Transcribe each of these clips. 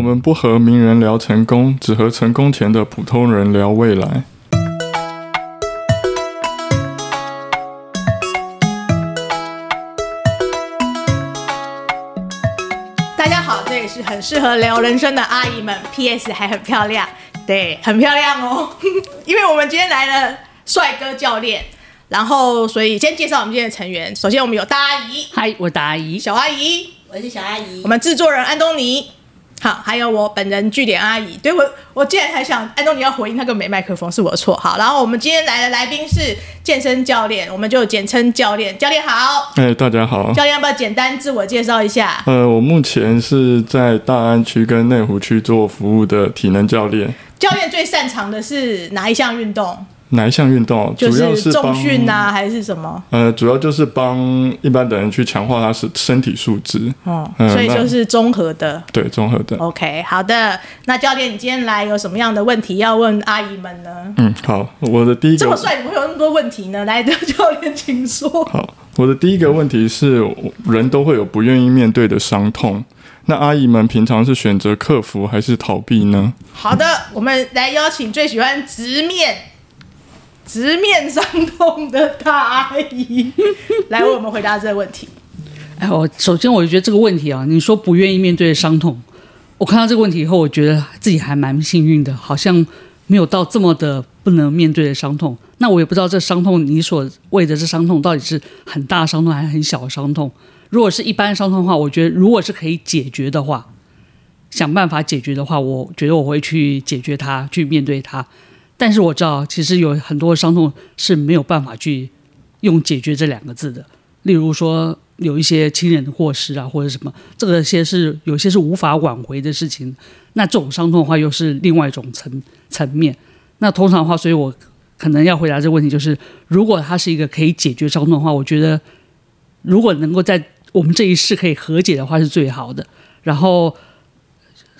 我们不和名人聊成功，只和成功前的普通人聊未来。大家好，这里是很适合聊人生的阿姨们，PS 还很漂亮，对，很漂亮哦。因为我们今天来了帅哥教练，然后所以先介绍我们今天的成员。首先我们有大阿姨，嗨，我大阿姨，小阿姨，我是小阿姨，我们制作人安东尼。好，还有我本人据点阿姨，对我，我竟然还想安东尼要回应，他根本没麦克风，是我的错。好，然后我们今天来的来宾是健身教练，我们就简称教练。教练好，哎，大家好。教练要不要简单自我介绍一下？呃，我目前是在大安区跟内湖区做服务的体能教练。教练最擅长的是哪一项运动？哪一项运动？主要是重训啊，还是什么？呃，主要就是帮一般的人去强化他是身体素质。哦、嗯，所以就是综合的。对，综合的。OK，好的。那教练，你今天来有什么样的问题要问阿姨们呢？嗯，好，我的第一个这么帅，怎么会有那么多问题呢？来，的教练，请说。好，我的第一个问题是，人都会有不愿意面对的伤痛，那阿姨们平常是选择克服还是逃避呢？好的，我们来邀请最喜欢直面。直面伤痛的大阿姨 来为我们回答这个问题。哎，我首先我就觉得这个问题啊，你说不愿意面对伤痛，我看到这个问题以后，我觉得自己还蛮幸运的，好像没有到这么的不能面对的伤痛。那我也不知道这伤痛，你所谓的这伤痛到底是很大伤痛还是很小的伤痛。如果是一般伤痛的话，我觉得如果是可以解决的话，想办法解决的话，我觉得我会去解决它，去面对它。但是我知道，其实有很多伤痛是没有办法去用“解决”这两个字的。例如说，有一些亲人的过失啊，或者什么，这个些是有些是无法挽回的事情。那这种伤痛的话，又是另外一种层层面。那通常的话，所以我可能要回答这个问题，就是如果它是一个可以解决伤痛的话，我觉得如果能够在我们这一世可以和解的话，是最好的。然后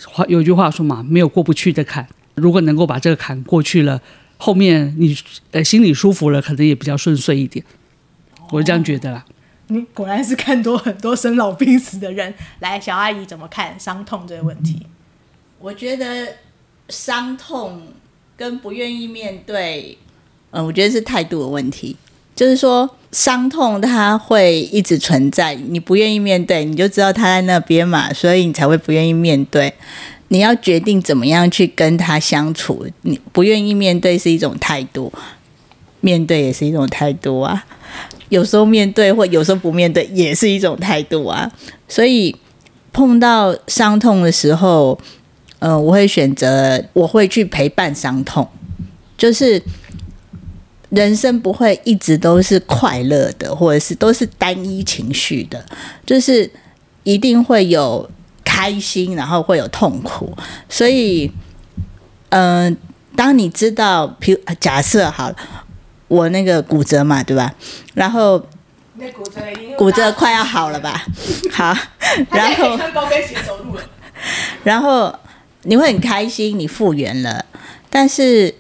话有句话说嘛，没有过不去的坎。如果能够把这个坎过去了，后面你呃心里舒服了，可能也比较顺遂一点。我是这样觉得啦。你果然是看多很多生老病死的人。来，小阿姨怎么看伤痛这个问题？我觉得伤痛跟不愿意面对，嗯，我觉得是态度的问题。就是说，伤痛它会一直存在，你不愿意面对，你就知道它在那边嘛，所以你才会不愿意面对。你要决定怎么样去跟他相处，你不愿意面对是一种态度，面对也是一种态度啊。有时候面对或有时候不面对也是一种态度啊。所以碰到伤痛的时候，呃，我会选择我会去陪伴伤痛，就是人生不会一直都是快乐的，或者是都是单一情绪的，就是一定会有。开心，然后会有痛苦，所以，嗯、呃，当你知道，譬如假设好了，我那个骨折嘛，对吧？然后，骨折骨折快要好了吧？好，然后穿高跟鞋走路了，然后你会很开心，你复原了，但是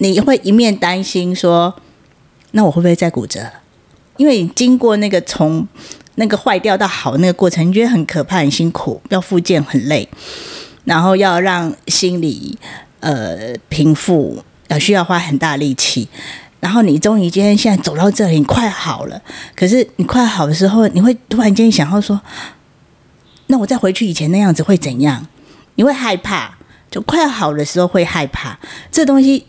你会一面担心说，那我会不会再骨折？因为你经过那个从。那个坏掉到好那个过程，你觉得很可怕、很辛苦，要复健很累，然后要让心理呃平复，要需要花很大力气。然后你终于今天现在走到这里，你快好了。可是你快好的时候，你会突然间想要说，那我再回去以前那样子会怎样？你会害怕，就快好的时候会害怕。这东西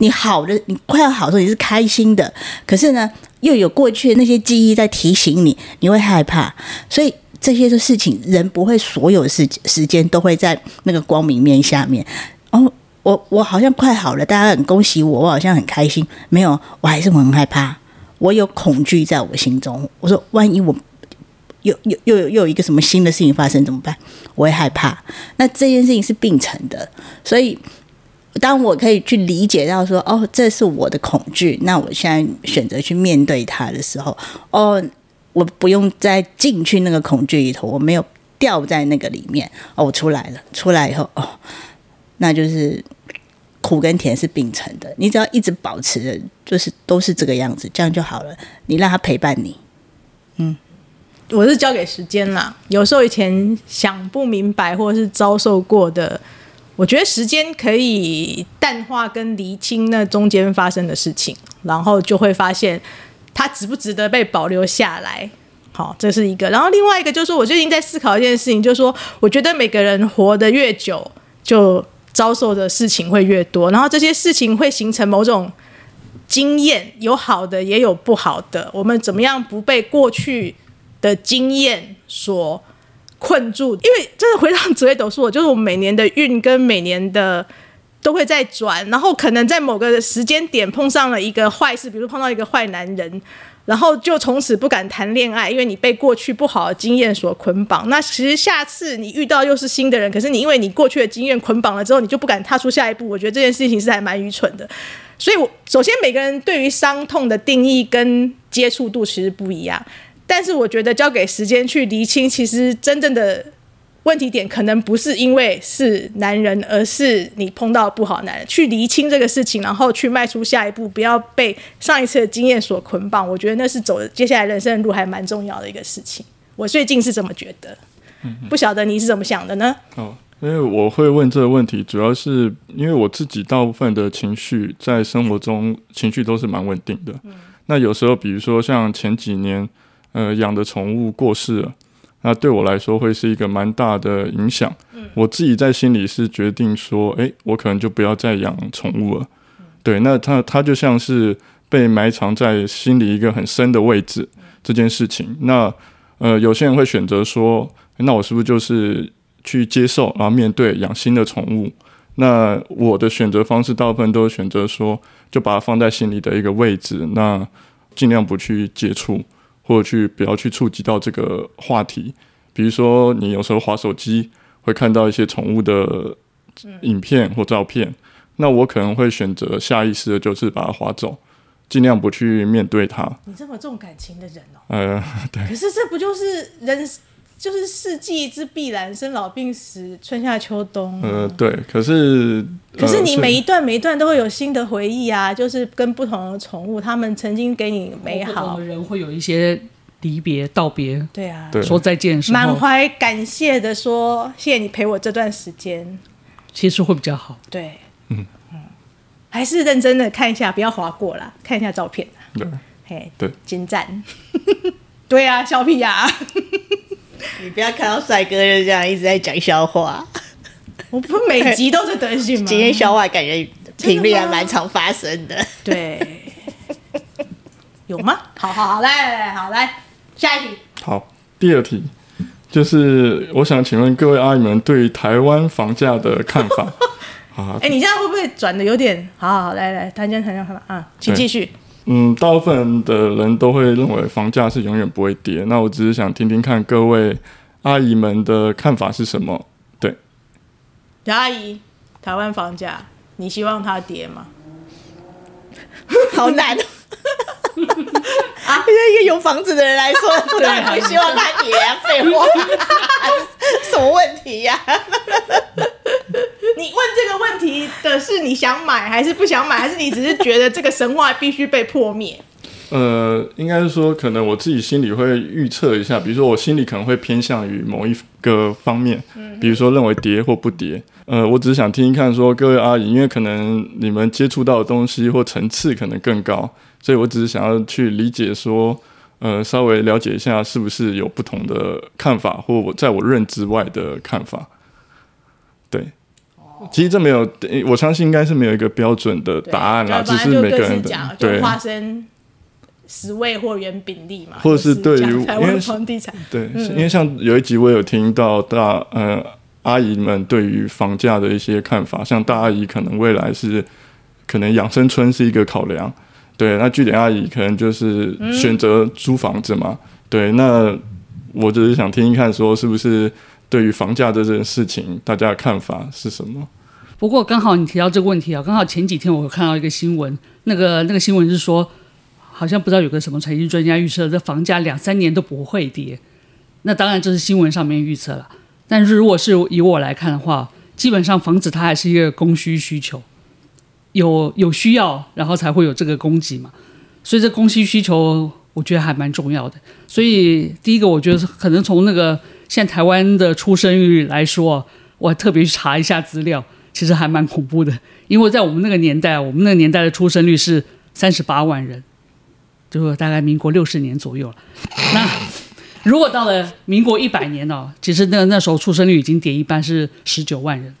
你好的，你快要好的时候你是开心的，可是呢？又有过去的那些记忆在提醒你，你会害怕，所以这些的事情，人不会所有时时间都会在那个光明面下面。哦，我我好像快好了，大家很恭喜我，我好像很开心。没有，我还是很害怕，我有恐惧在我心中。我说，万一我又又又又有一个什么新的事情发生怎么办？我会害怕。那这件事情是并存的，所以。当我可以去理解到说，哦，这是我的恐惧，那我现在选择去面对它的时候，哦，我不用再进去那个恐惧里头，我没有掉在那个里面，哦，我出来了，出来以后，哦，那就是苦跟甜是并存的，你只要一直保持着，就是都是这个样子，这样就好了。你让他陪伴你，嗯，我是交给时间啦。有时候以前想不明白或者是遭受过的，我觉得时间可以淡化跟厘清那中间发生的事情，然后就会发现它值不值得被保留下来。好，这是一个。然后另外一个就是，我最近在思考一件事情，就是说，我觉得每个人活得越久，就遭受的事情会越多，然后这些事情会形成某种经验，有好的也有不好的。我们怎么样不被过去的经验所困住？因为这是回到紫微斗数，就是我们每年的运跟每年的都会在转，然后可能在某个时间点碰上了一个坏事，比如碰到一个坏男人。然后就从此不敢谈恋爱，因为你被过去不好的经验所捆绑。那其实下次你遇到又是新的人，可是你因为你过去的经验捆绑了之后，你就不敢踏出下一步。我觉得这件事情是还蛮愚蠢的。所以，我首先每个人对于伤痛的定义跟接触度其实不一样。但是我觉得交给时间去厘清，其实真正的。问题点可能不是因为是男人，而是你碰到不好男人。去厘清这个事情，然后去迈出下一步，不要被上一次的经验所捆绑。我觉得那是走接下来人生的路还蛮重要的一个事情。我最近是这么觉得，不晓得你是怎么想的呢？哦，因为我会问这个问题，主要是因为我自己大部分的情绪在生活中情绪都是蛮稳定的。那有时候，比如说像前几年，呃，养的宠物过世了。那对我来说会是一个蛮大的影响。我自己在心里是决定说，诶，我可能就不要再养宠物了。对，那它它就像是被埋藏在心里一个很深的位置这件事情。那呃，有些人会选择说，那我是不是就是去接受，然后面对养新的宠物？那我的选择方式大部分都选择说，就把它放在心里的一个位置，那尽量不去接触。或者去不要去触及到这个话题，比如说你有时候划手机会看到一些宠物的影片或照片，那我可能会选择下意识的就是把它划走，尽量不去面对它。你这么重感情的人哦？呃，对。可是这不就是人？就是四季之必然，生老病死，春夏秋冬。呃，对，可是，可是你每一段每一段都会有新的回忆啊，就是跟不同的宠物，他们曾经给你美好。的人会有一些离别、道别，对啊，说再见的时候，满怀感谢的说：“谢谢你陪我这段时间。”其实会比较好。对，嗯嗯，还是认真的看一下，不要划过啦，看一下照片。对，嘿，对，精湛。对啊，小屁呀、啊。你不要看到帅哥就这样一直在讲笑话，我不每集都是德行吗？今天笑话感觉频率还蛮常发生的。对，有吗？好好好，来来来，好来下一题。好，第二题就是我想请问各位阿姨们对台湾房价的看法。好，哎、欸，你这样会不会转的有点？好好好，来来，谈讲谈讲看法啊，请继续。嗯，大部分的人都会认为房价是永远不会跌。那我只是想听听看各位阿姨们的看法是什么？对，杨阿姨，台湾房价，你希望它跌吗？好难 啊！对一个有房子的人来说，我当然不希望它跌啊！废话，什么问题呀、啊？你问这个问题的是你想买还是不想买，还是你只是觉得这个神话必须被破灭？呃，应该是说，可能我自己心里会预测一下，比如说我心里可能会偏向于某一个方面，比如说认为跌或不跌。呃，我只是想听一看，说各位阿姨，因为可能你们接触到的东西或层次可能更高，所以我只是想要去理解说，呃，稍微了解一下是不是有不同的看法，或我在我认知外的看法，对。其实这没有，我相信应该是没有一个标准的答案啦，只是每个人的对。发生十位或原比例嘛，或者是对于台湾房地产，对，因为像有一集我有听到大呃阿姨们对于房价的一些看法，像大阿姨可能未来是可能养生村是一个考量，对，那据点阿姨可能就是选择租房子嘛，对，那我只是想听一看说是不是。对于房价的这件事情，大家的看法是什么？不过刚好你提到这个问题啊，刚好前几天我看到一个新闻，那个那个新闻是说，好像不知道有个什么财经专家预测，这房价两三年都不会跌。那当然这是新闻上面预测了，但是如果是以我来看的话，基本上房子它还是一个供需需求，有有需要，然后才会有这个供给嘛。所以这供需需求，我觉得还蛮重要的。所以第一个，我觉得可能从那个现在台湾的出生率来说，我特别去查一下资料，其实还蛮恐怖的。因为在我们那个年代，我们那个年代的出生率是三十八万人，就是大概民国六十年左右了。那如果到了民国一百年哦，其实那那时候出生率已经跌一半，是十九万人。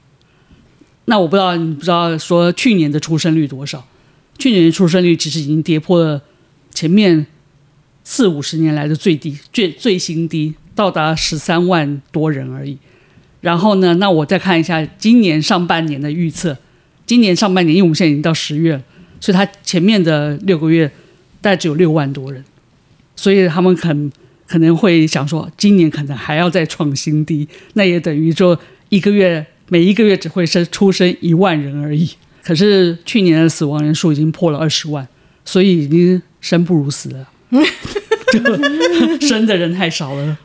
那我不知道你不知道说去年的出生率多少？去年的出生率其实已经跌破了前面四五十年来的最低、最最新低，到达十三万多人而已。然后呢，那我再看一下今年上半年的预测。今年上半年，因为我们现在已经到十月了，所以它前面的六个月大概只有六万多人，所以他们很。可能会想说，今年可能还要再创新低，那也等于说一个月每一个月只会生出生一万人而已。可是去年的死亡人数已经破了二十万，所以已经生不如死了，就生的人太少了，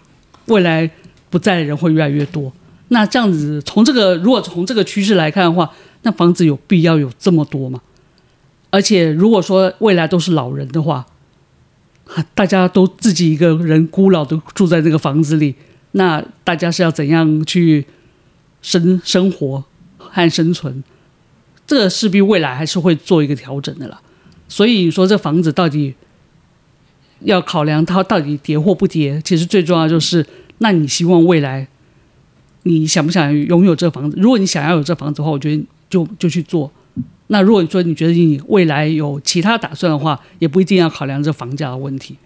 未来不在的人会越来越多。那这样子从这个如果从这个趋势来看的话，那房子有必要有这么多吗？而且如果说未来都是老人的话。大家都自己一个人孤老的住在这个房子里，那大家是要怎样去生生活和生存？这个势必未来还是会做一个调整的啦。所以你说这房子到底要考量它到底跌或不跌，其实最重要就是，那你希望未来你想不想拥有这房子？如果你想要有这房子的话，我觉得就就去做。那如果你说你觉得你未来有其他打算的话，也不一定要考量这房价的问题。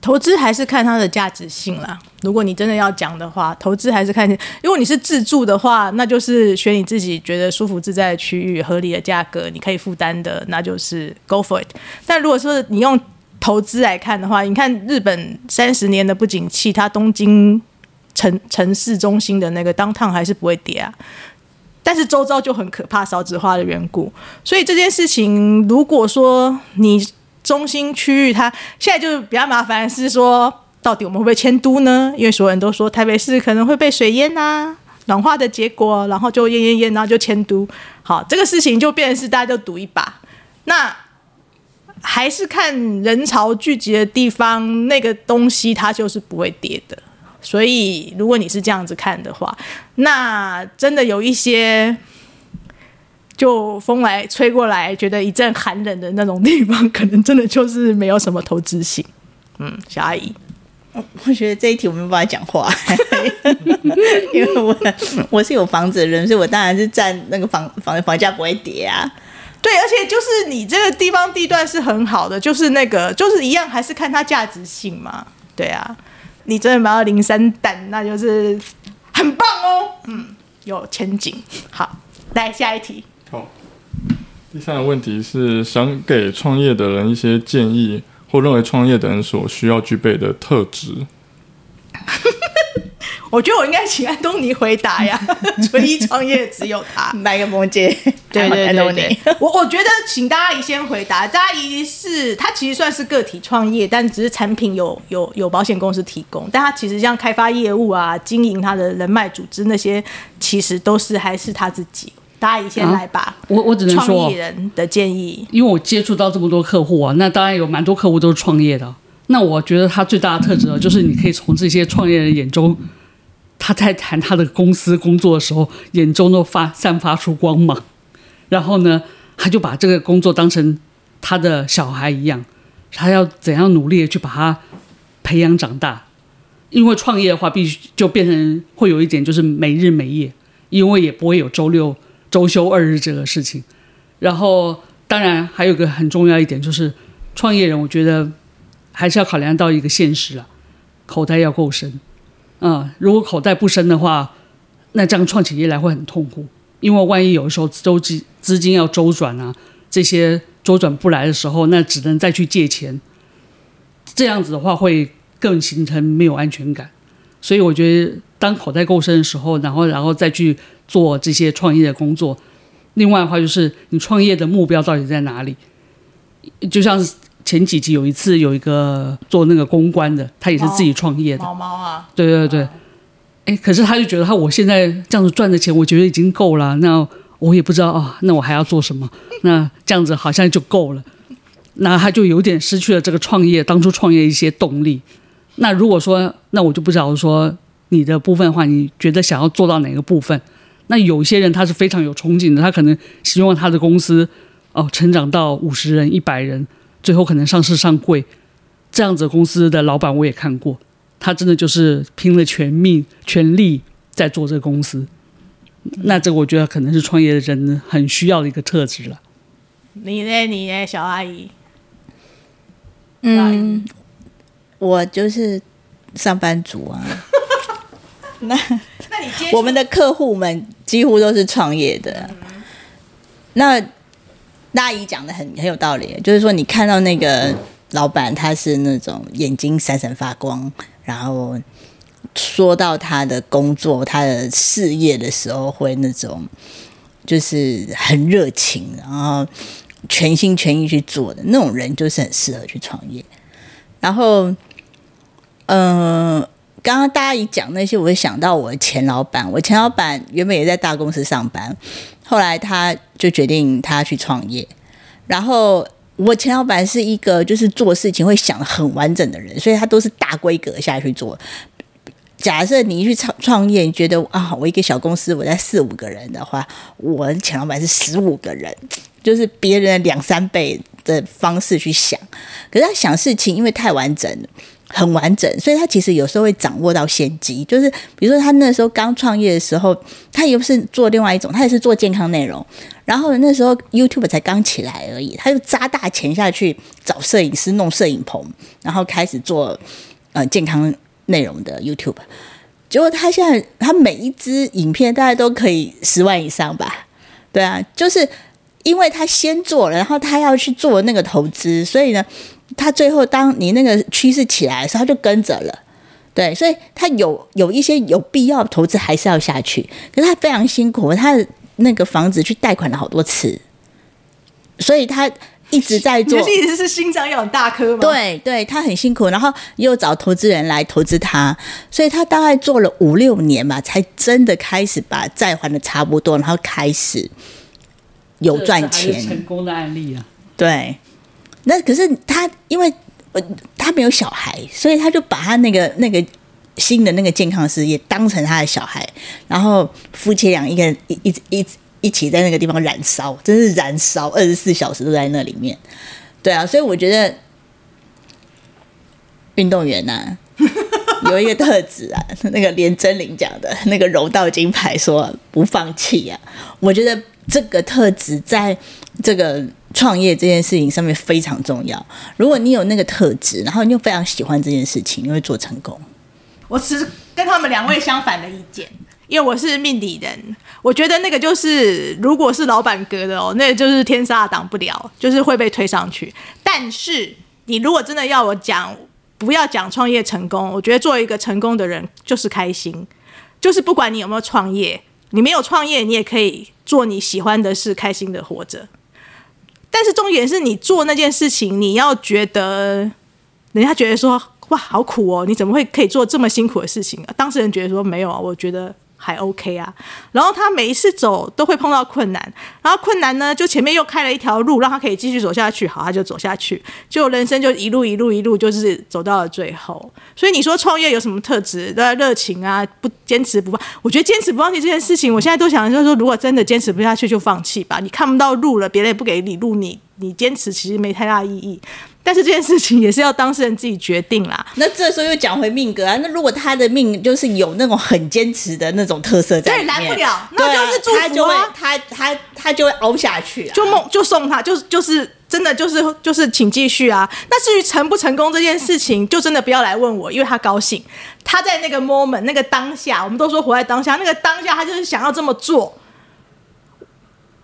投资还是看它的价值性啦。如果你真的要讲的话，投资还是看。如果你是自住的话，那就是选你自己觉得舒服自在的区域，合理的价格，你可以负担的，那就是 go for it。但如果说你用投资来看的话，你看日本三十年的不景气，它东京城城市中心的那个当趟还是不会跌啊。但是周遭就很可怕，少子化的缘故，所以这件事情，如果说你中心区域它现在就比较麻烦，是说到底我们会不会迁都呢？因为所有人都说台北市可能会被水淹啊，暖化的结果，然后就淹淹淹，然后就迁都。好，这个事情就变成是大家就赌一把。那还是看人潮聚集的地方，那个东西它就是不会跌的。所以，如果你是这样子看的话，那真的有一些就风来吹过来，觉得一阵寒冷的那种地方，可能真的就是没有什么投资性。嗯，小阿姨，我觉得这一题我没有办法讲话，因为我我是有房子的人，所以我当然是占那个房房房价不会跌啊。对，而且就是你这个地方地段是很好的，就是那个就是一样，还是看它价值性嘛。对啊。你真的买到零三蛋，那就是很棒哦，嗯，有前景。好，来下一题。好，第三个问题是想给创业的人一些建议，或认为创业的人所需要具备的特质。我觉得我应该请安东尼回答呀，纯一创业只有他，买个摩羯。对对对对，我我觉得请大阿姨先回答。大阿姨是她其实算是个体创业，但只是产品有有有保险公司提供，但她其实像开发业务啊、经营她的人脉组织那些，其实都是还是她自己。大阿姨先来吧。啊、我我只能说创业人的建议，因为我接触到这么多客户啊，那当然有蛮多客户都是创业的。那我觉得他最大的特质就是你可以从这些创业人眼中。他在谈他的公司工作的时候，眼中都发散发出光芒，然后呢，他就把这个工作当成他的小孩一样，他要怎样努力去把他培养长大。因为创业的话，必须就变成会有一点就是没日没夜，因为也不会有周六、周休二日这个事情。然后，当然还有个很重要一点就是，创业人我觉得还是要考量到一个现实啊，口袋要够深。嗯，如果口袋不深的话，那这样创起业来会很痛苦，因为万一有的时候周资资金要周转啊，这些周转不来的时候，那只能再去借钱，这样子的话会更形成没有安全感。所以我觉得，当口袋够深的时候，然后然后再去做这些创业的工作。另外的话，就是你创业的目标到底在哪里？就像。前几集有一次有一个做那个公关的，他也是自己创业的。猫猫啊，对对对，哎，可是他就觉得他我现在这样子赚的钱，我觉得已经够了。那我也不知道啊，那我还要做什么？那这样子好像就够了。那他就有点失去了这个创业当初创业一些动力。那如果说，那我就不知道说你的部分的话，你觉得想要做到哪个部分？那有些人他是非常有憧憬的，他可能希望他的公司哦成长到五十人、一百人，最后可能上市上柜。这样子公司的老板我也看过，他真的就是拼了全命全力在做这个公司。那这个我觉得可能是创业的人很需要的一个特质了。你呢？你呢，小阿姨？嗯，我就是上班族啊。那那你我们的客户们几乎都是创业的。嗯、那大姨讲的很很有道理，就是说你看到那个老板，他是那种眼睛闪闪发光，然后。说到他的工作、他的事业的时候，会那种就是很热情，然后全心全意去做的那种人，就是很适合去创业。然后，嗯、刚刚大家一讲那些，我会想到我前老板。我前老板原本也在大公司上班，后来他就决定他去创业。然后，我前老板是一个就是做事情会想得很完整的人，所以他都是大规格下去做。假设你去创创业，你觉得啊，我一个小公司，我在四五个人的话，我前老板是十五个人，就是别人两三倍的方式去想。可是他想事情，因为太完整了，很完整，所以他其实有时候会掌握到先机。就是比如说他那时候刚创业的时候，他也不是做另外一种，他也是做健康内容。然后那时候 YouTube 才刚起来而已，他就砸大钱下去找摄影师弄摄影棚，然后开始做呃健康。内容的 YouTube，结果他现在他每一支影片大概都可以十万以上吧？对啊，就是因为他先做了，然后他要去做那个投资，所以呢，他最后当你那个趋势起来的时候，他就跟着了。对，所以他有有一些有必要投资还是要下去，可是他非常辛苦，他的那个房子去贷款了好多次，所以他。一直在做，你的意思是心脏要很大颗吗？对对，他很辛苦，然后又找投资人来投资他，所以他大概做了五六年吧，才真的开始把债还的差不多，然后开始有赚钱，成功的案例啊。对，那可是他因为他没有小孩，所以他就把他那个那个新的那个健康事业当成他的小孩，然后夫妻俩一个人一一一。一一起在那个地方燃烧，真是燃烧，二十四小时都在那里面。对啊，所以我觉得运动员呐、啊、有一个特质啊，那个连真玲讲的那个柔道金牌说不放弃啊，我觉得这个特质在这个创业这件事情上面非常重要。如果你有那个特质，然后你又非常喜欢这件事情，你会做成功。我持跟他们两位相反的意见。因为我是命理人，我觉得那个就是，如果是老板格的哦，那就是天杀挡不了，就是会被推上去。但是你如果真的要我讲，不要讲创业成功，我觉得做一个成功的人就是开心，就是不管你有没有创业，你没有创业，你也可以做你喜欢的事，开心的活着。但是重点是你做那件事情，你要觉得人家觉得说哇好苦哦，你怎么会可以做这么辛苦的事情？啊当事人觉得说没有啊，我觉得。还 OK 啊，然后他每一次走都会碰到困难，然后困难呢，就前面又开了一条路，让他可以继续走下去，好，他就走下去，就人生就一路一路一路，就是走到了最后。所以你说创业有什么特质？的热情啊，不坚持不放。我觉得坚持不放弃这件事情，我现在都想就是说，如果真的坚持不下去，就放弃吧。你看不到路了，别人也不给你路，你你坚持其实没太大意义。但是这件事情也是要当事人自己决定啦。那这时候又讲回命格啊，那如果他的命就是有那种很坚持的那种特色在里面，对，来不了，那就是祝福啊，他就会他他他就会熬下去啊，就梦就送他，就就是真的就是就是请继续啊。那至于成不成功这件事情，就真的不要来问我，因为他高兴，他在那个 moment 那个当下，我们都说活在当下，那个当下他就是想要这么做。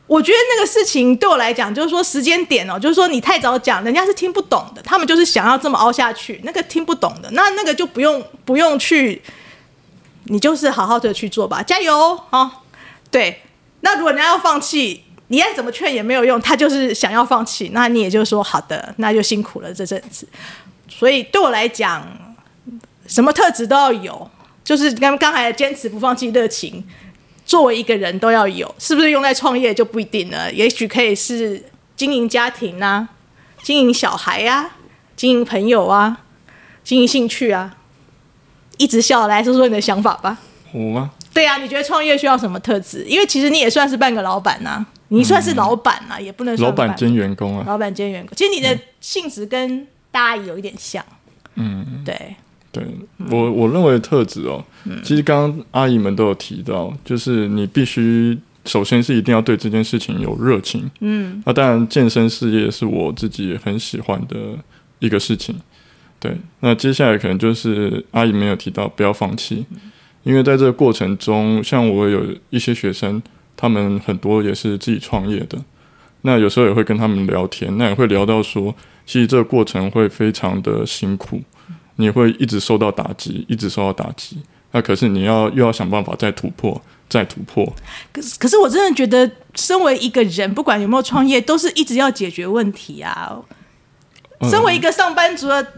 我觉得那个事情对我来讲，就是说时间点哦，就是说你太早讲，人家是听不懂的。他们就是想要这么凹下去，那个听不懂的，那那个就不用不用去，你就是好好的去做吧，加油、哦！对，那如果人家要放弃，你再怎么劝也没有用，他就是想要放弃，那你也就说好的，那就辛苦了这阵子。所以对我来讲，什么特质都要有，就是刚刚才坚持不放弃热情。作为一个人都要有，是不是用在创业就不一定了？也许可以是经营家庭、啊，经营小孩啊，经营朋友啊，经营兴趣啊，一直笑来说说你的想法吧。我吗？对啊，你觉得创业需要什么特质？因为其实你也算是半个老板呐、啊，你算是老板呐、啊，嗯、也不能说老板兼员工啊。老板兼员工，其实你的性质跟大阿姨有一点像。嗯，对。对我我认为的特质哦，嗯、其实刚刚阿姨们都有提到，就是你必须首先是一定要对这件事情有热情。嗯，那当然健身事业是我自己很喜欢的一个事情。对，那接下来可能就是阿姨没有提到，不要放弃。嗯因为在这个过程中，像我有一些学生，他们很多也是自己创业的。那有时候也会跟他们聊天，那也会聊到说，其实这个过程会非常的辛苦，你会一直受到打击，一直受到打击。那可是你要又要想办法再突破，再突破。可是，可是我真的觉得，身为一个人，不管有没有创业，都是一直要解决问题啊。身为一个上班族的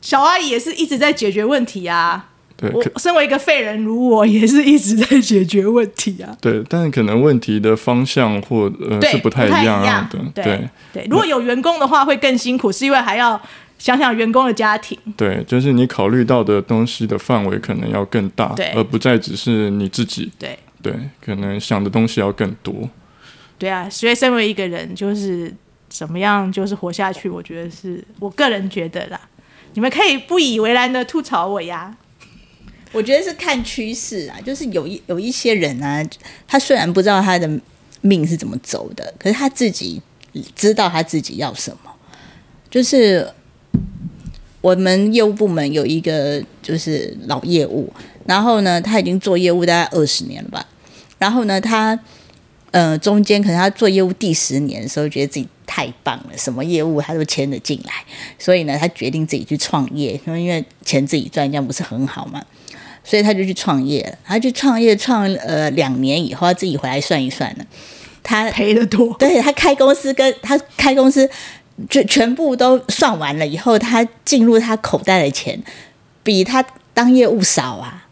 小阿姨，也是一直在解决问题啊。对，我身为一个废人如我，也是一直在解决问题啊。对，但是可能问题的方向或呃是不太一样的。对对，对，如果有员工的话，会更辛苦，是因为还要想想员工的家庭。对，就是你考虑到的东西的范围可能要更大，对而不再只是你自己。对对，可能想的东西要更多。对啊，所以身为一个人，就是怎么样，就是活下去。我觉得是我个人觉得啦，你们可以不以为然的吐槽我呀。我觉得是看趋势啊，就是有一有一些人啊，他虽然不知道他的命是怎么走的，可是他自己知道他自己要什么。就是我们业务部门有一个就是老业务，然后呢，他已经做业务大概二十年了吧。然后呢，他呃中间可能他做业务第十年的时候，觉得自己太棒了，什么业务他都签得进来，所以呢，他决定自己去创业，因为钱自己赚，这样不是很好吗？所以他就去创业了，他去创业创呃两年以后，他自己回来算一算呢，他赔得多。对，他开公司跟他开公司就全部都算完了以后，他进入他口袋的钱比他当业务少啊，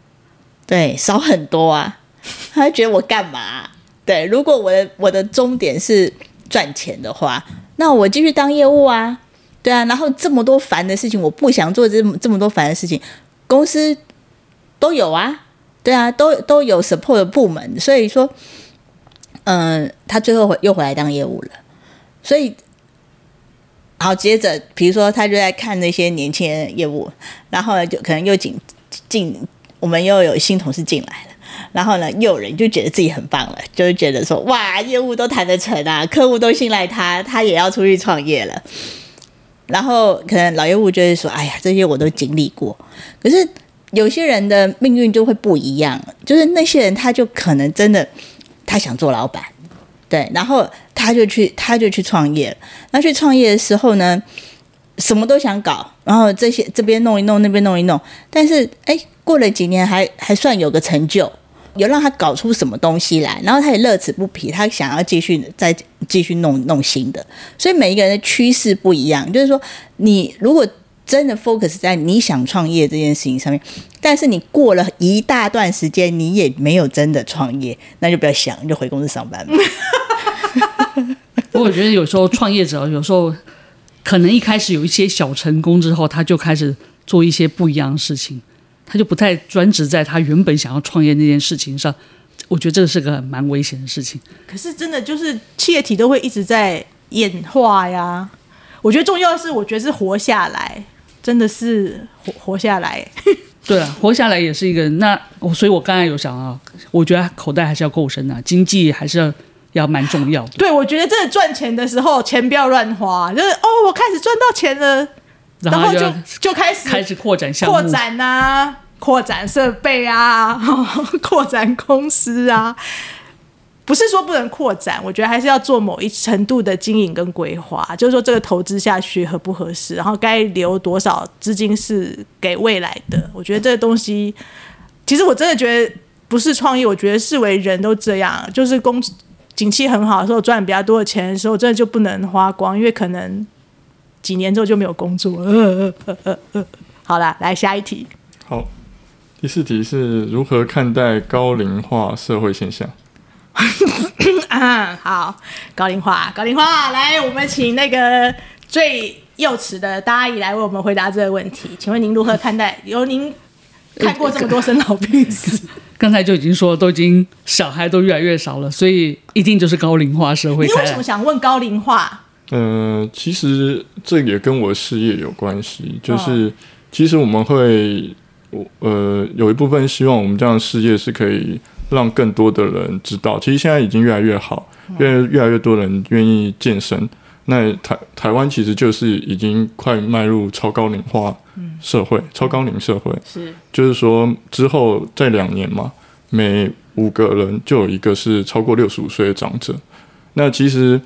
对，少很多啊。他觉得我干嘛？对，如果我的我的终点是赚钱的话，那我继续当业务啊，对啊。然后这么多烦的事情，我不想做这么这么多烦的事情，公司。都有啊，对啊，都都有 support 的部门，所以说，嗯、他最后又回来当业务了，所以，好，接着，比如说他就在看那些年轻人业务，然后呢，就可能又进进，我们又有新同事进来了，然后呢，又有人就觉得自己很棒了，就是觉得说，哇，业务都谈得成啊，客户都信赖他，他也要出去创业了，然后可能老业务就会说，哎呀，这些我都经历过，可是。有些人的命运就会不一样，就是那些人他就可能真的他想做老板，对，然后他就去他就去创业。那去创业的时候呢，什么都想搞，然后这些这边弄一弄，那边弄一弄，但是哎，过了几年还还算有个成就，有让他搞出什么东西来，然后他也乐此不疲，他想要继续再继续弄弄新的。所以每一个人的趋势不一样，就是说你如果。真的 focus 在你想创业这件事情上面，但是你过了一大段时间，你也没有真的创业，那就不要想，你就回公司上班吧。不过我觉得有时候创业者有时候可能一开始有一些小成功之后，他就开始做一些不一样的事情，他就不太专职在他原本想要创业那件事情上。我觉得这个是个蛮危险的事情。可是真的就是企业体都会一直在演化呀。我觉得重要的是，我觉得是活下来。真的是活活下来，对啊，活下来也是一个那我，所以我刚才有想啊，我觉得口袋还是要够深啊，经济还是要要蛮重要的。对，我觉得这赚钱的时候，钱不要乱花，就是哦，我开始赚到钱了，然后就就开始开始扩展项目，扩展啊，扩展设备啊，扩展公司啊。不是说不能扩展，我觉得还是要做某一程度的经营跟规划，就是说这个投资下去合不合适，然后该留多少资金是给未来的。我觉得这个东西，其实我真的觉得不是创业，我觉得视为人都这样，就是工景气很好的时候赚比较多的钱的时候，真的就不能花光，因为可能几年之后就没有工作。呃呃呃呃，好了，来下一题。好，第四题是如何看待高龄化社会现象？啊，好，高龄化，高龄化，来，我们请那个最幼齿的大阿姨来为我们回答这个问题。请问您如何看待？由您看过这么多生老病死，刚才就已经说，都已经小孩都越来越少了，所以一定就是高龄化社会。你为什么想问高龄化？呃，其实这也跟我事业有关系，就是其实我们会，我呃，有一部分希望我们这样的事业是可以让更多的人知道。其实现在已经越来越好，越越来越多人愿意健身。那台台湾其实就是已经快迈入超高龄化社会，超高龄社会是，就是说之后在两年嘛，每五个人就有一个是超过六十五岁的长者。那其实。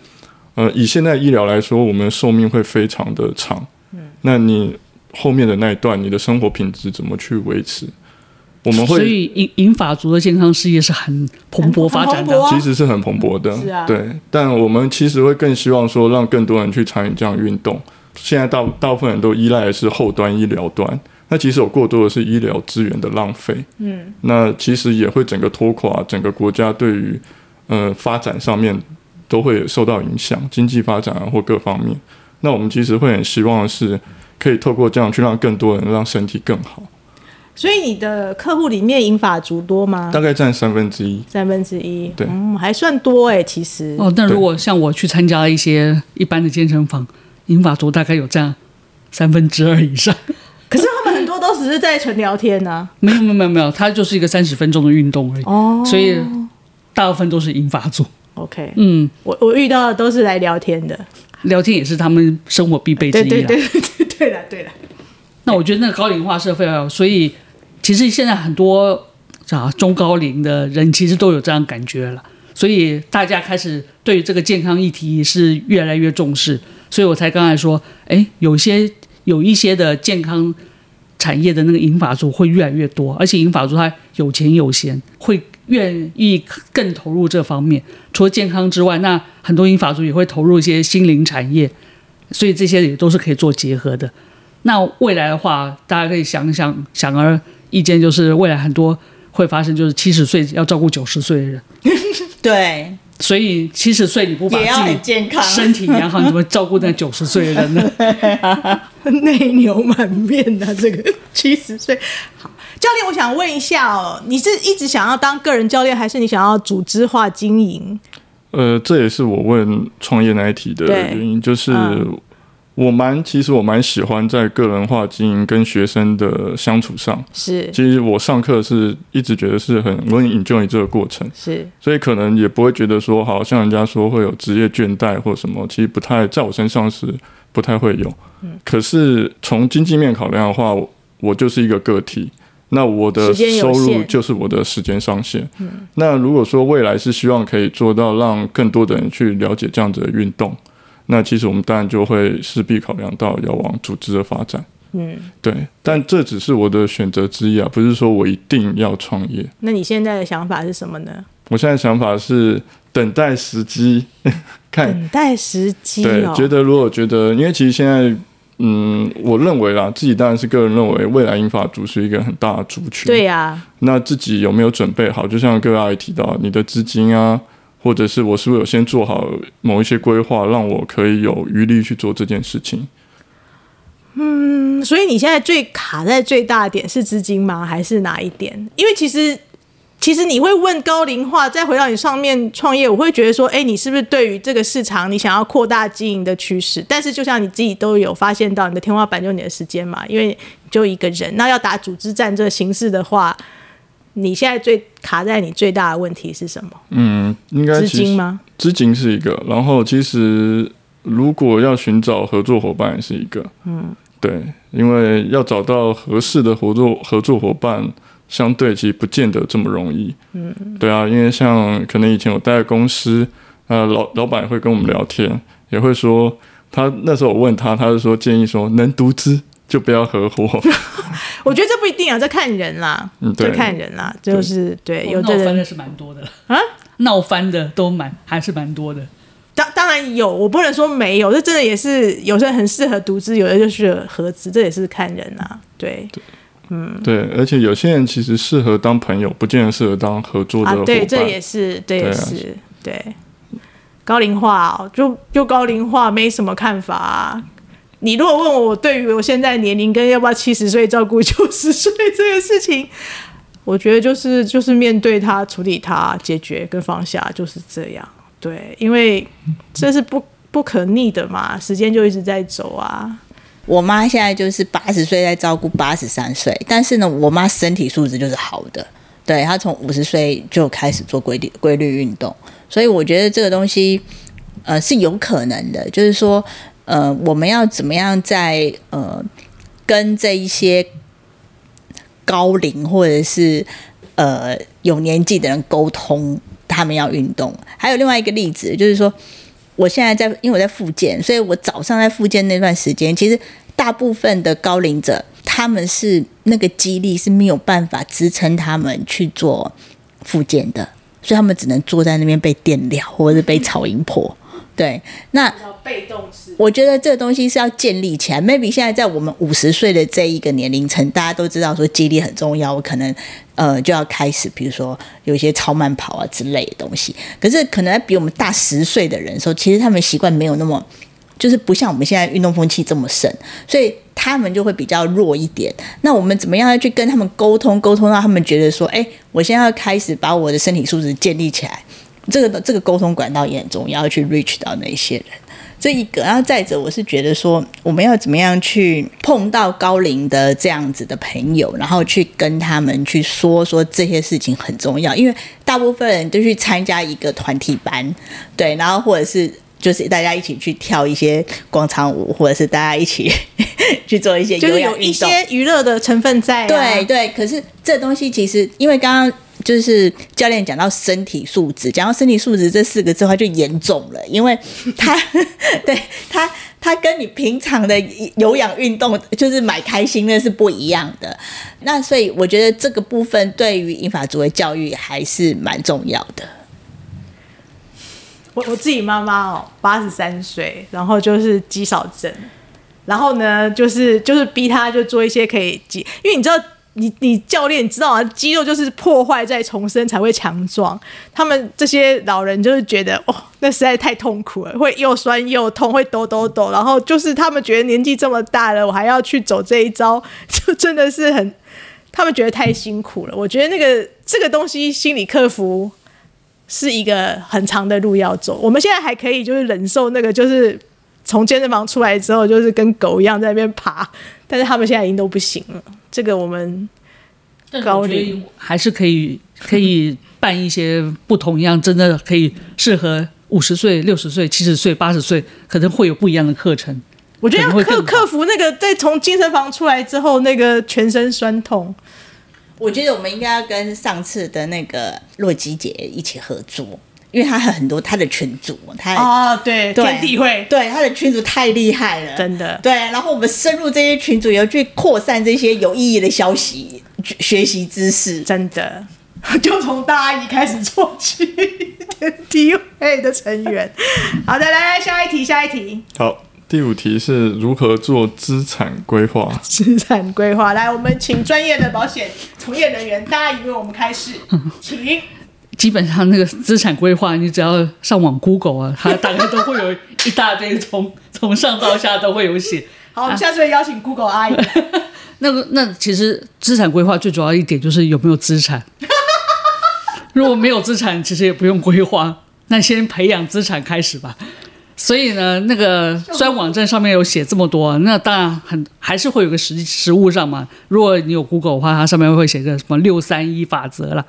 呃，以现在医疗来说，我们寿命会非常的长。嗯，那你后面的那一段，你的生活品质怎么去维持？我们会，所以银银发族的健康事业是很蓬勃发展的，其实是很蓬勃的。是啊，对。但我们其实会更希望说，让更多人去参与这样运动。现在大大部分人都依赖的是后端医疗端，那其实有过多的是医疗资源的浪费。嗯，那其实也会整个拖垮整个国家对于呃发展上面。都会受到影响，经济发展啊或各方面。那我们其实会很希望的是，可以透过这样去让更多人让身体更好。所以你的客户里面银发族多吗？大概占三分之一。三分之一，对，嗯，还算多哎，其实。哦，但如果像我去参加一些一般的健身房，银发族大概有占三分之二以上。可是他们很多都只是在纯聊天呢、啊。没有没有没有没有，他就是一个三十分钟的运动而已。哦。所以大部分都是银发族。OK，嗯，我我遇到的都是来聊天的，聊天也是他们生活必备之一。对对对对对了对了。那我觉得那个高龄化社会啊，所以其实现在很多啊中高龄的人其实都有这样感觉了，所以大家开始对这个健康议题是越来越重视，所以我才刚才说，哎，有些有一些的健康产业的那个银发族会越来越多，而且银发族他有钱有闲会。愿意更投入这方面，除了健康之外，那很多银发族也会投入一些心灵产业，所以这些也都是可以做结合的。那未来的话，大家可以想想，想而意见就是未来很多会发生，就是七十岁要照顾九十岁的人。对，所以七十岁你不把自己身体养好，你怎么照顾那九十岁的人呢？内牛满面的这个七十岁，好。教练，我想问一下哦，你是一直想要当个人教练，还是你想要组织化经营？呃，这也是我问创业那一题的原因，就是我蛮其实我蛮喜欢在个人化经营跟学生的相处上。是，其实我上课是一直觉得是很我很 enjoy 这个过程。是，所以可能也不会觉得说，好像人家说会有职业倦怠或什么，其实不太在我身上是不太会有。嗯，可是从经济面考量的话，我就是一个个体。那我的收入就是我的时间上限。嗯，那如果说未来是希望可以做到让更多的人去了解这样子的运动，那其实我们当然就会势必考量到要往组织的发展。嗯，对，但这只是我的选择之一啊，不是说我一定要创业。那你现在的想法是什么呢？我现在想法是等待时机，看等待时机哦。对，觉得如果觉得，因为其实现在。嗯，我认为啦，自己当然是个人认为，未来英法族是一个很大的族群。对呀、啊，那自己有没有准备好？就像各位阿姨提到，你的资金啊，或者是我是不是有先做好某一些规划，让我可以有余力去做这件事情？嗯，所以你现在最卡在最大的点是资金吗？还是哪一点？因为其实。其实你会问高龄化，再回到你上面创业，我会觉得说，哎，你是不是对于这个市场，你想要扩大经营的趋势？但是就像你自己都有发现到，你的天花板就你的时间嘛，因为就一个人，那要打组织战这形式的话，你现在最卡在你最大的问题是什么？嗯，应该资金吗？资金是一个，然后其实如果要寻找合作伙伴也是一个，嗯，对，因为要找到合适的合作合作伙伴。相对其实不见得这么容易，嗯，对啊，因为像可能以前我待在公司，呃，老老板会跟我们聊天，也会说他那时候我问他，他就说建议说能独资就不要合伙。我觉得这不一定啊，这看人啦，嗯，对，这看人啦，就是对，有的人闹翻的是蛮多的啊，闹翻的都蛮还是蛮多的。当当然有，我不能说没有，这真的也是有些人很适合独资，有的就是合资，这也是看人啊，对。对嗯，对，而且有些人其实适合当朋友，不见得适合当合作的伙伴。啊，对，这也是，这也是，对。高龄化、哦，就就高龄化，没什么看法啊。你如果问我，对于我现在年龄跟要不要七十岁照顾九十岁这个事情，我觉得就是就是面对它、处理它、解决跟放下，就是这样。对，因为这是不不可逆的嘛，时间就一直在走啊。我妈现在就是八十岁在照顾八十三岁，但是呢，我妈身体素质就是好的，对，她从五十岁就开始做规律规律运动，所以我觉得这个东西呃是有可能的，就是说呃我们要怎么样在呃跟这一些高龄或者是呃有年纪的人沟通，他们要运动。还有另外一个例子就是说。我现在在，因为我在复健，所以我早上在复健那段时间，其实大部分的高龄者，他们是那个肌力是没有办法支撑他们去做复健的，所以他们只能坐在那边被电疗，或者是被超音破。对，那被动式，我觉得这个东西是要建立起来。Maybe 现在在我们五十岁的这一个年龄层，大家都知道说肌力很重要，我可能呃就要开始，比如说有一些超慢跑啊之类的东西。可是可能比我们大十岁的人说，其实他们习惯没有那么，就是不像我们现在运动风气这么盛，所以他们就会比较弱一点。那我们怎么样要去跟他们沟通，沟通让他们觉得说，哎，我现在要开始把我的身体素质建立起来。这个这个沟通管道也很重要，要去 reach 到那些人。这一个，然后再者，我是觉得说，我们要怎么样去碰到高龄的这样子的朋友，然后去跟他们去说说这些事情很重要，因为大部分人都去参加一个团体班，对，然后或者是就是大家一起去跳一些广场舞，或者是大家一起 去做一些就是有一些娱乐的成分在啊。对对，可是这东西其实因为刚刚。就是教练讲到身体素质，讲到身体素质这四个字的话就严重了，因为他 对他他跟你平常的有氧运动就是买开心的是不一样的。那所以我觉得这个部分对于英法族的教育还是蛮重要的。我我自己妈妈哦，八十三岁，然后就是肌少症，然后呢就是就是逼他就做一些可以肌，因为你知道。你你教练知道啊？肌肉就是破坏再重生才会强壮。他们这些老人就是觉得哦，那实在太痛苦了，会又酸又痛，会抖抖抖。然后就是他们觉得年纪这么大了，我还要去走这一招，就真的是很，他们觉得太辛苦了。我觉得那个这个东西心理克服是一个很长的路要走。我们现在还可以就是忍受那个，就是从健身房出来之后就是跟狗一样在那边爬，但是他们现在已经都不行了。这个我们高龄还是可以可以办一些不同样，真的可以适合五十岁、六十岁、七十岁、八十岁，可能会有不一样的课程。我觉得要克克服那个在从健身房出来之后那个全身酸痛。我觉得我们应该要跟上次的那个洛基姐一起合作。因为他很多他的群主，他哦对，对天地会，对他的群主太厉害了，真的对。然后我们深入这些群主，要去扩散这些有意义的消息，学习知识，真的 就从大阿姨开始做起。天地会的成员，好的，来来下一题，下一题。好，第五题是如何做资产规划？资产规划，来，我们请专业的保险从业人员大阿姨为我们开始，请。基本上那个资产规划，你只要上网 Google 啊，它大概都会有一大堆，从 从上到下都会有写。好，我们下次会邀请 Google 阿姨。那个，那其实资产规划最主要一点就是有没有资产。如果没有资产，其实也不用规划。那先培养资产开始吧。所以呢，那个虽然网站上面有写这么多，那当然很还是会有个实实物上嘛。如果你有 Google 的话，它上面会写个什么六三一法则了。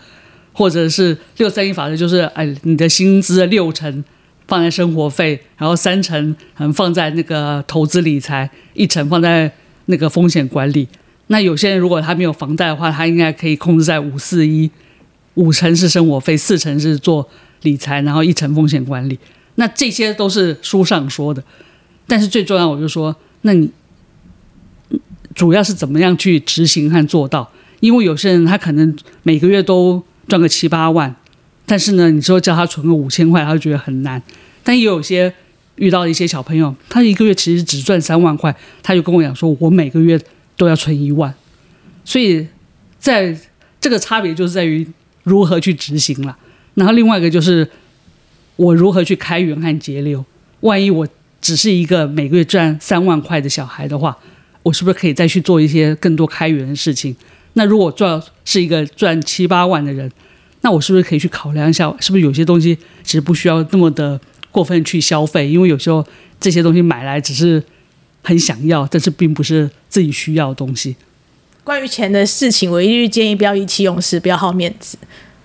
或者是六三一法则，就是哎，你的薪资六成放在生活费，然后三成嗯放在那个投资理财，一成放在那个风险管理。那有些人如果他没有房贷的话，他应该可以控制在五四一，五成是生活费，四成是做理财，然后一成风险管理。那这些都是书上说的，但是最重要，我就说，那你主要是怎么样去执行和做到？因为有些人他可能每个月都赚个七八万，但是呢，你说叫他存个五千块，他就觉得很难。但也有些遇到一些小朋友，他一个月其实只赚三万块，他就跟我讲说，我每个月都要存一万。所以在这个差别就是在于如何去执行了。然后另外一个就是我如何去开源和节流。万一我只是一个每个月赚三万块的小孩的话，我是不是可以再去做一些更多开源的事情？那如果赚是一个赚七八万的人，那我是不是可以去考量一下，是不是有些东西其实不需要那么的过分去消费？因为有时候这些东西买来只是很想要，但是并不是自己需要的东西。关于钱的事情，我一律建议不要意气用事，不要好面子，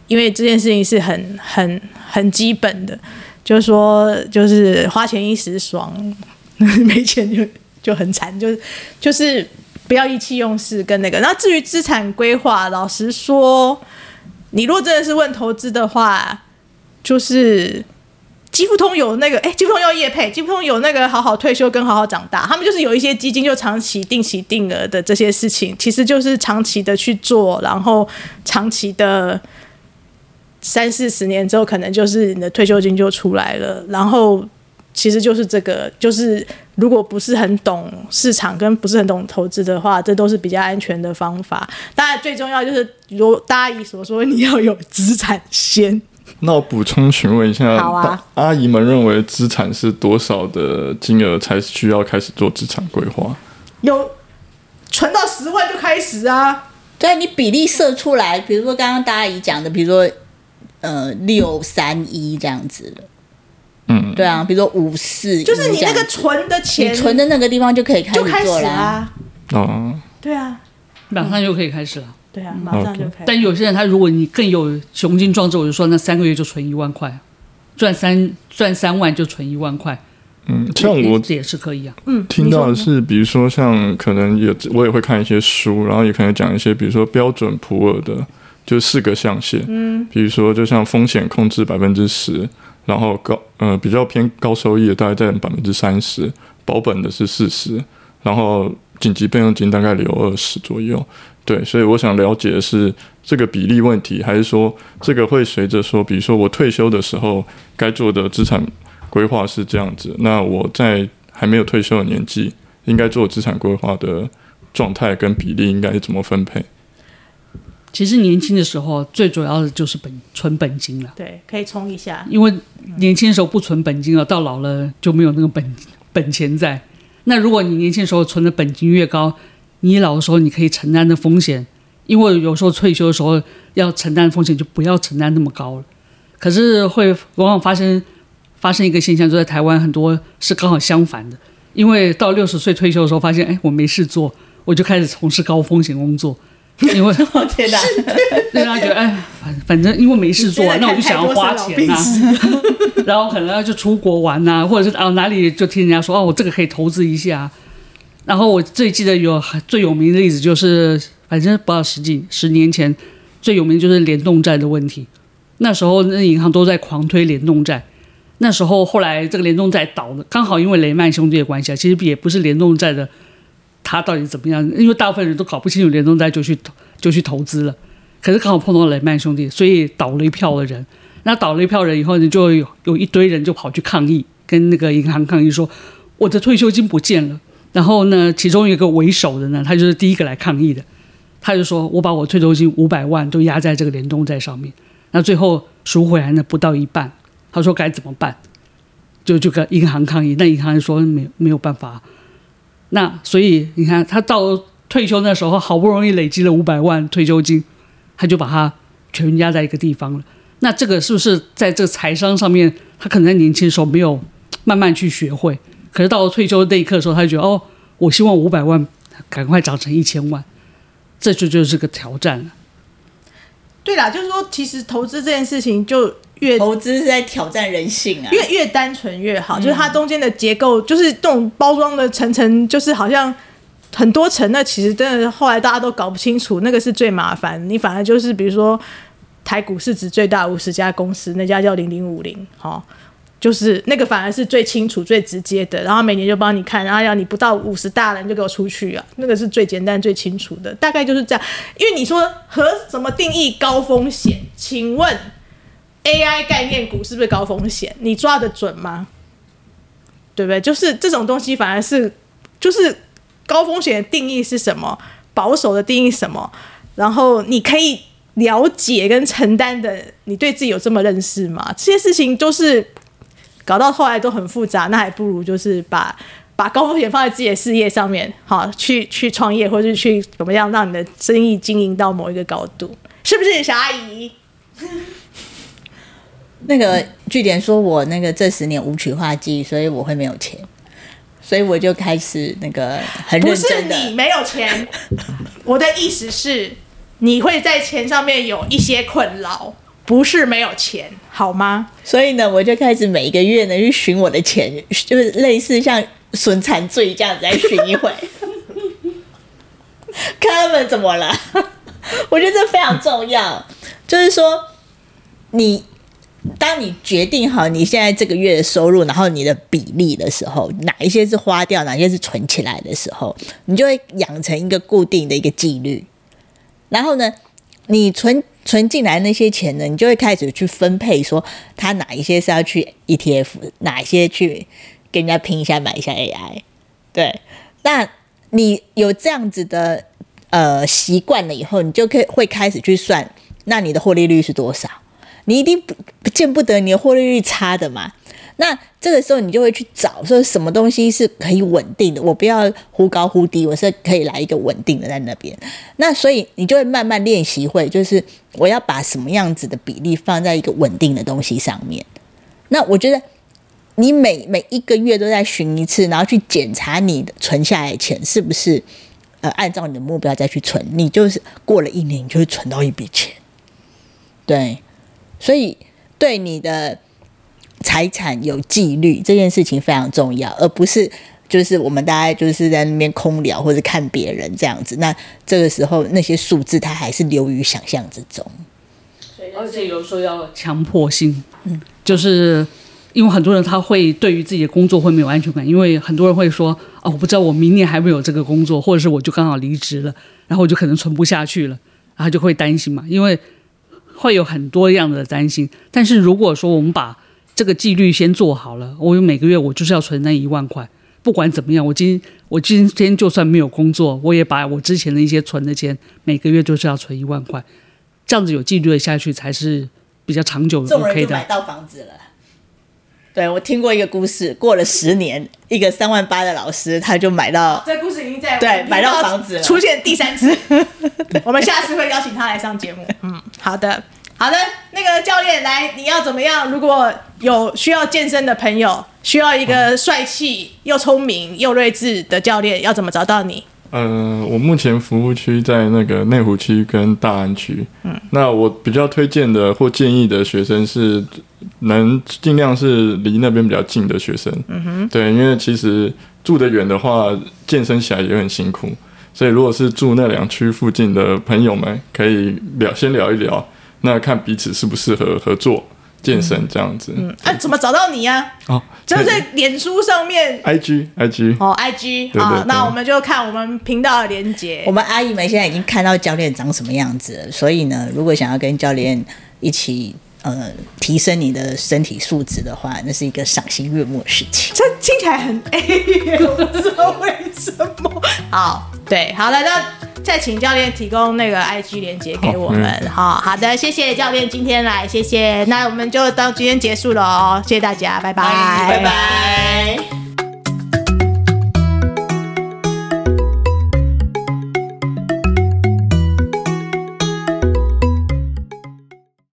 因为这件事情是很很很基本的。就是说，就是花钱一时爽，没钱就就很惨。就是就是不要意气用事跟那个。那至于资产规划，老实说，你如果真的是问投资的话，就是基富通有那个，哎，基富通要业配，基富通有那个好好退休跟好好长大，他们就是有一些基金，就长期定期定额的这些事情，其实就是长期的去做，然后长期的。三四十年之后，可能就是你的退休金就出来了。然后，其实就是这个，就是如果不是很懂市场跟不是很懂投资的话，这都是比较安全的方法。当然，最重要就是如大阿姨所说，你要有资产先。那我补充询问一下，好啊，阿姨们认为资产是多少的金额才需要开始做资产规划？有存到十万就开始啊。对，你比例设出来，比如说刚刚大阿姨讲的，比如说。呃，六三一这样子的，嗯，对啊，比如说五四，就是你那个存的钱，你存的那个地方就可以开始做了啊。哦，对啊，马上就可以开始了。对啊，马上就可以。但有些人他如果你更有雄心壮志，我就说那三个月就存一万块，赚三赚三万就存一万块。嗯，像我这也是可以啊。嗯，听到的是，比如说像可能也我也会看一些书，然后也可能讲一些，比如说标准普尔的。就四个象限，嗯，比如说，就像风险控制百分之十，然后高呃比较偏高收益的大概在百分之三十，保本的是四十，然后紧急备用金大概留二十左右，对，所以我想了解的是这个比例问题，还是说这个会随着说，比如说我退休的时候该做的资产规划是这样子，那我在还没有退休的年纪应该做资产规划的状态跟比例应该是怎么分配？其实年轻的时候，最主要的就是本存本金了。对，可以冲一下。因为年轻的时候不存本金了，到老了就没有那个本本钱在。那如果你年轻的时候存的本金越高，你老的时候你可以承担的风险，因为有时候退休的时候要承担的风险就不要承担那么高了。可是会往往发生发生一个现象，就在台湾很多是刚好相反的，因为到六十岁退休的时候发现，哎，我没事做，我就开始从事高风险工作。因为 天哪，对他觉得哎，反反正因为没事做，那我就想要花钱呐、啊，然后可能要去出国玩呐、啊，或者是啊哪里就听人家说哦，我这个可以投资一下。然后我最记得有最有名的例子就是，反正不知道十几十年前最有名就是联动债的问题。那时候那银行都在狂推联动债，那时候后来这个联动债倒了，刚好因为雷曼兄弟的关系啊，其实也不是联动债的。他到底怎么样？因为大部分人都搞不清楚联动债，就去投就去投资了。可是刚好碰到雷曼兄弟，所以倒了一票的人。那倒了一票人以后呢，就有有一堆人就跑去抗议，跟那个银行抗议说：“我的退休金不见了。”然后呢，其中一个为首的呢，他就是第一个来抗议的。他就说：“我把我退休金五百万都压在这个联动债上面，那最后赎回来呢不到一半。”他说：“该怎么办？”就就跟银行抗议，那银行说没没有办法。那所以你看，他到退休那时候，好不容易累积了五百万退休金，他就把它全压在一个地方了。那这个是不是在这个财商上面，他可能在年轻的时候没有慢慢去学会？可是到了退休那一刻的时候，他就觉得哦，我希望五百万赶快涨成一千万，这就就是个挑战了。对啦，就是说，其实投资这件事情就。越投资是在挑战人性啊，越越单纯越好，嗯、就是它中间的结构，就是这种包装的层层，就是好像很多层。那其实真的后来大家都搞不清楚，那个是最麻烦。你反而就是比如说台股市值最大五十家公司，那家叫零零五零，哈，就是那个反而是最清楚、最直接的。然后每年就帮你看，然后要你不到五十大人就给我出去啊，那个是最简单、最清楚的。大概就是这样。因为你说和什么定义高风险？请问？AI 概念股是不是高风险？你抓得准吗？对不对？就是这种东西，反而是就是高风险的定义是什么？保守的定义是什么？然后你可以了解跟承担的，你对自己有这么认识吗？这些事情都是搞到后来都很复杂，那还不如就是把把高风险放在自己的事业上面，好，去去创业，或者是去怎么样让你的生意经营到某一个高度，是不是，小阿姨？那个据点说我那个这十年无取化剂，所以我会没有钱，所以我就开始那个很认真的。不是你没有钱，我的意思是你会在钱上面有一些困扰。不是没有钱，好吗？所以呢，我就开始每一个月呢去寻我的钱，就是类似像损残罪这样子来寻一回，看他们怎么了。我觉得这非常重要，就是说，你当你决定好你现在这个月的收入，然后你的比例的时候，哪一些是花掉，哪一些是存起来的时候，你就会养成一个固定的一个纪律。然后呢，你存。存进来那些钱呢，你就会开始去分配，说他哪一些是要去 ETF，哪一些去跟人家拼一下买一下 AI。对，那你有这样子的呃习惯了以后，你就可以会开始去算，那你的获利率是多少？你一定不见不得你的获利率差的嘛。那这个时候你就会去找说什么东西是可以稳定的，我不要忽高忽低，我是可以来一个稳定的在那边。那所以你就会慢慢练习会，就是我要把什么样子的比例放在一个稳定的东西上面。那我觉得你每每一个月都在寻一次，然后去检查你的存下来的钱是不是呃按照你的目标再去存，你就是过了一年，你就会存到一笔钱。对，所以对你的。财产有纪律这件事情非常重要，而不是就是我们大家就是在那边空聊或者看别人这样子。那这个时候那些数字它还是流于想象之中。而且有时候要强迫性，嗯，就是因为很多人他会对于自己的工作会没有安全感，因为很多人会说哦，我不知道我明年还没有这个工作，或者是我就刚好离职了，然后我就可能存不下去了，然后就会担心嘛，因为会有很多样的担心。但是如果说我们把这个纪律先做好了，我每个月我就是要存那一万块，不管怎么样，我今我今天就算没有工作，我也把我之前的一些存的钱，每个月就是要存一万块，这样子有纪律的下去才是比较长久的。众人就买到房子了。对，我听过一个故事，过了十年，一个三万八的老师他就买到，这故事对买到房子，出现第三次，我们下次会邀请他来上节目。嗯，好的。好的，那个教练来，你要怎么样？如果有需要健身的朋友，需要一个帅气又聪明又睿智的教练，要怎么找到你？呃，我目前服务区在那个内湖区跟大安区。嗯，那我比较推荐的或建议的学生是能尽量是离那边比较近的学生。嗯哼，对，因为其实住得远的话，健身起来也很辛苦。所以如果是住那两区附近的朋友们，可以聊先聊一聊。那看彼此适不适合合作健身这样子。嗯，啊，怎么找到你呀？哦，就是在脸书上面。I G I G 哦，I G 好，那我们就看我们频道的连接。我们阿姨们现在已经看到教练长什么样子了，所以呢，如果想要跟教练一起呃提升你的身体素质的话，那是一个赏心悦目的事情。这听起来很 A，，我不知道为什么。好，对，好了，那。再请教练提供那个 IG 连接给我们，好、哦嗯，好的，谢谢教练今天来，谢谢，那我们就到今天结束了哦，谢谢大家，拜拜，拜拜。